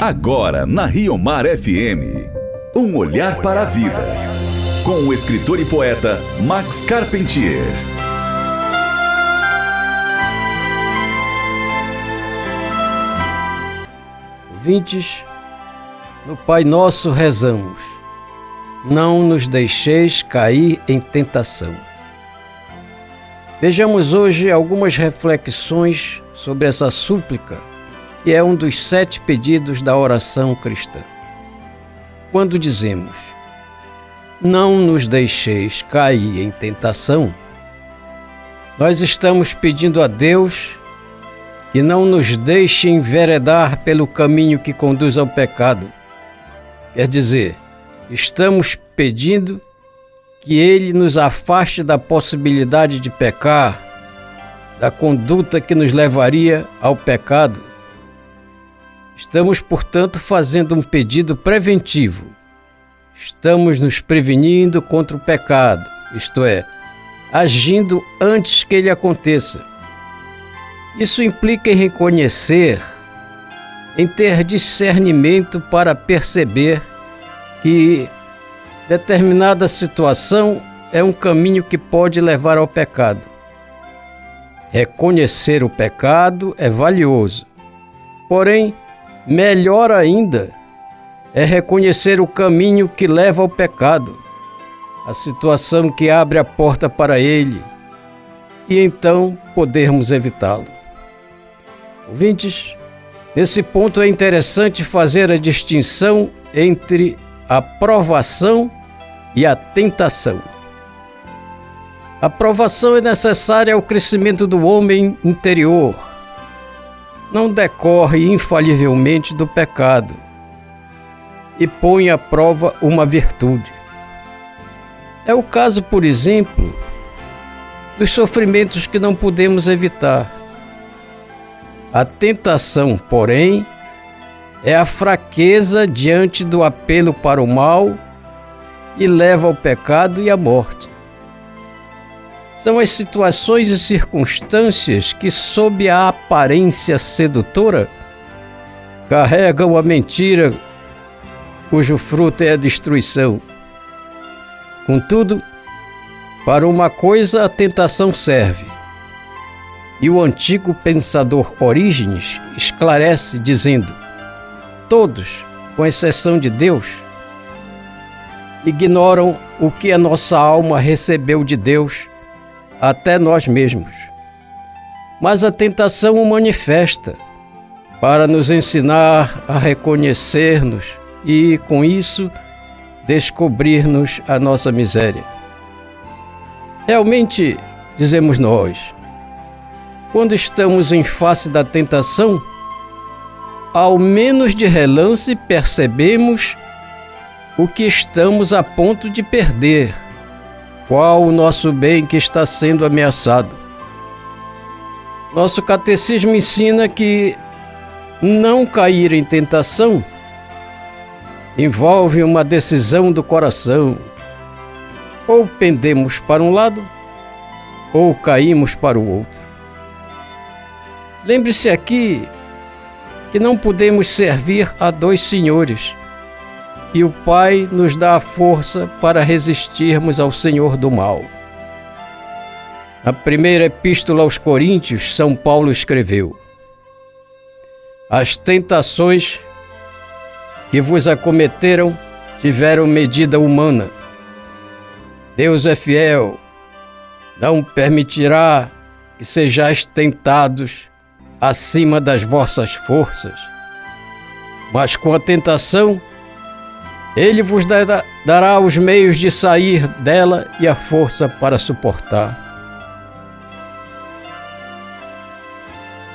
Agora na Rio Mar FM. Um olhar para a vida. Com o escritor e poeta Max Carpentier. Ouvintes, no Pai Nosso rezamos: Não nos deixeis cair em tentação. Vejamos hoje algumas reflexões sobre essa súplica, que é um dos sete pedidos da oração cristã. Quando dizemos, não nos deixeis cair em tentação, nós estamos pedindo a Deus que não nos deixe enveredar pelo caminho que conduz ao pecado. Quer dizer, estamos pedindo que Ele nos afaste da possibilidade de pecar, da conduta que nos levaria ao pecado. Estamos, portanto, fazendo um pedido preventivo. Estamos nos prevenindo contra o pecado, isto é, agindo antes que ele aconteça. Isso implica em reconhecer, em ter discernimento para perceber que determinada situação é um caminho que pode levar ao pecado. Reconhecer o pecado é valioso, porém, melhor ainda é reconhecer o caminho que leva ao pecado, a situação que abre a porta para ele, e então podermos evitá-lo. Ouvintes, nesse ponto é interessante fazer a distinção entre a provação e a tentação. A provação é necessária ao crescimento do homem interior. Não decorre infalivelmente do pecado e põe à prova uma virtude. É o caso, por exemplo, dos sofrimentos que não podemos evitar. A tentação, porém, é a fraqueza diante do apelo para o mal e leva ao pecado e à morte. São as situações e circunstâncias que, sob a aparência sedutora, carregam a mentira cujo fruto é a destruição. Contudo, para uma coisa a tentação serve. E o antigo pensador Orígenes esclarece dizendo: todos, com exceção de Deus, ignoram o que a nossa alma recebeu de Deus, até nós mesmos. Mas a tentação o manifesta para nos ensinar a reconhecer-nos e, com isso, descobrir-nos a nossa miséria. Realmente, dizemos nós, quando estamos em face da tentação, ao menos de relance percebemos o que estamos a ponto de perder, qual o nosso bem que está sendo ameaçado. Nosso catecismo ensina que não cair em tentação envolve uma decisão do coração. Ou pendemos para um lado, ou caímos para o outro. Lembre-se aqui que não podemos servir a dois senhores. E o Pai nos dá a força para resistirmos ao Senhor do mal. Na primeira epístola aos Coríntios, São Paulo escreveu: As tentações que vos acometeram tiveram medida humana. Deus é fiel, não permitirá que sejais tentados acima das vossas forças. Mas com a tentação, ele vos dará os meios de sair dela e a força para suportar.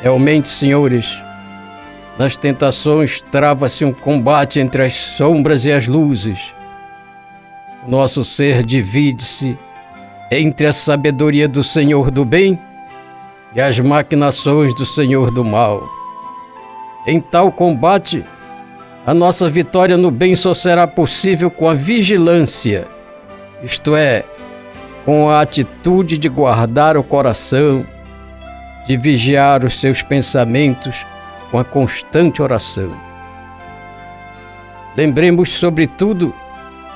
Realmente, senhores, nas tentações trava-se um combate entre as sombras e as luzes. Nosso ser divide-se entre a sabedoria do Senhor do bem e as maquinações do Senhor do mal. Em tal combate, a nossa vitória no bem só será possível com a vigilância, isto é, com a atitude de guardar o coração, de vigiar os seus pensamentos com a constante oração. Lembremos, sobretudo,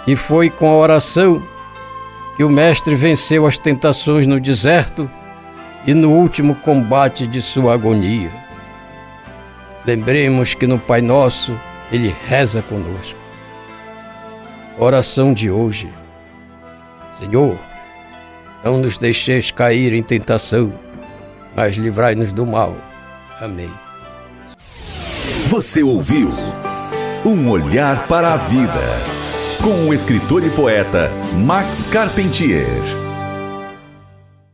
que foi com a oração que o Mestre venceu as tentações no deserto e no último combate de sua agonia. Lembremos que no Pai Nosso ele reza conosco. Oração de hoje. Senhor, não nos deixeis cair em tentação, mas livrai-nos do mal. Amém. Você ouviu Um Olhar para a Vida, com o escritor e poeta Max Carpentier.